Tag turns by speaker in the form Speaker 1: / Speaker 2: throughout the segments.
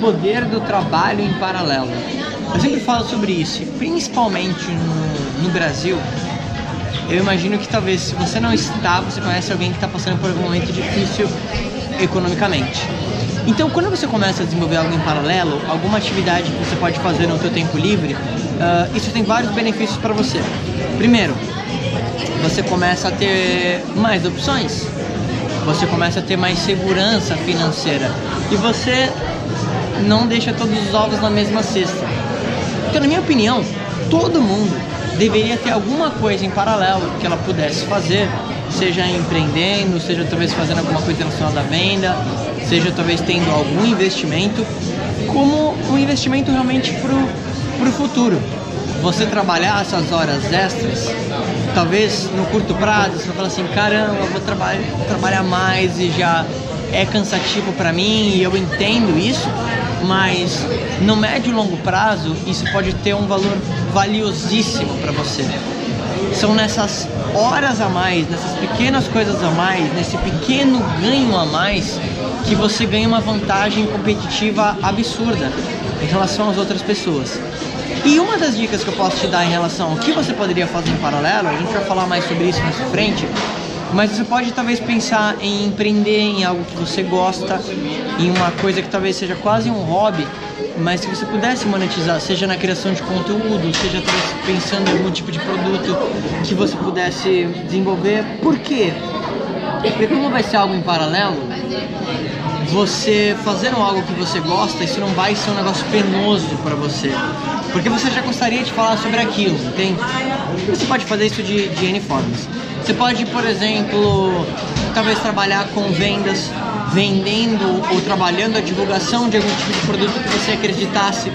Speaker 1: poder do trabalho em paralelo. Eu sempre falo sobre isso, principalmente no, no Brasil. Eu imagino que talvez se você não está, você conhece alguém que está passando por algum momento difícil economicamente. Então, quando você começa a desenvolver algo em paralelo, alguma atividade que você pode fazer no seu tempo livre, uh, isso tem vários benefícios para você. Primeiro, você começa a ter mais opções, você começa a ter mais segurança financeira e você não deixa todos os ovos na mesma cesta. Então, na minha opinião, todo mundo deveria ter alguma coisa em paralelo que ela pudesse fazer, seja empreendendo, seja talvez fazendo alguma coisa relacionada à venda, seja talvez tendo algum investimento, como um investimento realmente para o futuro. Você trabalhar essas horas extras, talvez no curto prazo você fala assim, caramba, vou traba trabalhar mais e já é cansativo para mim e eu entendo isso, mas no médio e longo prazo isso pode ter um valor valiosíssimo para você. São nessas horas a mais, nessas pequenas coisas a mais, nesse pequeno ganho a mais que você ganha uma vantagem competitiva absurda em relação às outras pessoas. E uma das dicas que eu posso te dar em relação ao que você poderia fazer em paralelo, a gente vai falar mais sobre isso mais frente, mas você pode talvez pensar em empreender em algo que você gosta, em uma coisa que talvez seja quase um hobby, mas se você pudesse monetizar, seja na criação de conteúdo, seja pensando em algum tipo de produto que você pudesse desenvolver. Por quê? Porque como vai ser algo em paralelo, você fazendo algo que você gosta, isso não vai ser um negócio penoso para você. Porque você já gostaria de falar sobre aquilo, entende? Você pode fazer isso de, de N formas. Você pode, por exemplo, talvez trabalhar com vendas, vendendo ou trabalhando a divulgação de algum tipo de produto que você acreditasse.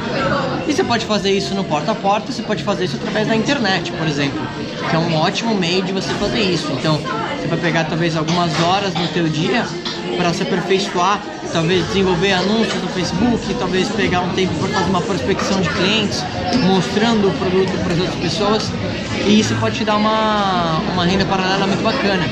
Speaker 1: E você pode fazer isso no porta a porta, você pode fazer isso através da internet, por exemplo, que é um ótimo meio de você fazer isso. Então, você vai pegar talvez algumas horas no teu dia para se aperfeiçoar, talvez desenvolver anúncios no Facebook, talvez pegar um tempo para fazer uma prospecção de clientes, mostrando o produto para as outras pessoas. E isso pode te dar uma, uma renda paralela muito bacana.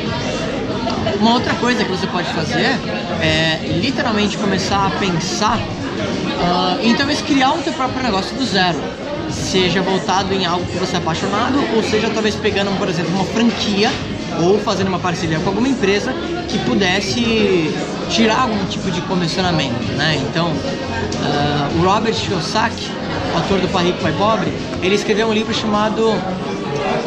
Speaker 1: Uma outra coisa que você pode fazer é literalmente começar a pensar uh, em talvez criar um teu próprio negócio do zero. Seja voltado em algo que você é apaixonado, ou seja talvez pegando, por exemplo, uma franquia ou fazendo uma parceria com alguma empresa que pudesse tirar algum tipo de comissionamento, né? Então, uh, o Robert Kiyosaki, autor do Pai Rico, Pai Pobre, ele escreveu um livro chamado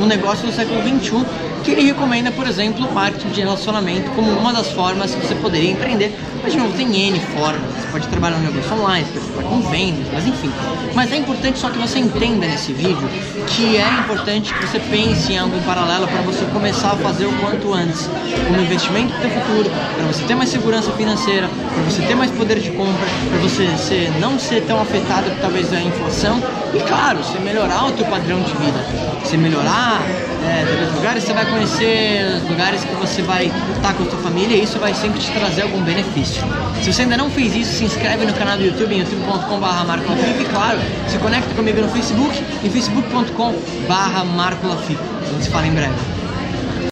Speaker 1: Um Negócio do Século XXI, que ele recomenda, por exemplo, o marketing de relacionamento como uma das formas que você poderia empreender. Mas, de novo, tem N formas. Você pode trabalhar no negócio online, você pode trabalhar com vendas, mas enfim. Mas é importante só que você entenda nesse vídeo que é importante que você pense em algo em paralelo para você começar a fazer o quanto antes. Como investimento para o futuro, para você ter mais segurança financeira, para você ter mais poder de compra, para você ser, não ser tão afetado talvez da inflação e, claro, você melhorar o teu padrão de vida. Você melhorar é, lugares, você vai conhecer lugares que você vai estar com a sua família e isso vai sempre te trazer algum benefício. Se você ainda não fez isso, se inscreve no canal do YouTube, em youtube.com.br e claro, se conecta comigo no Facebook, em facebook.com.br marcolafip. A gente se fala em breve.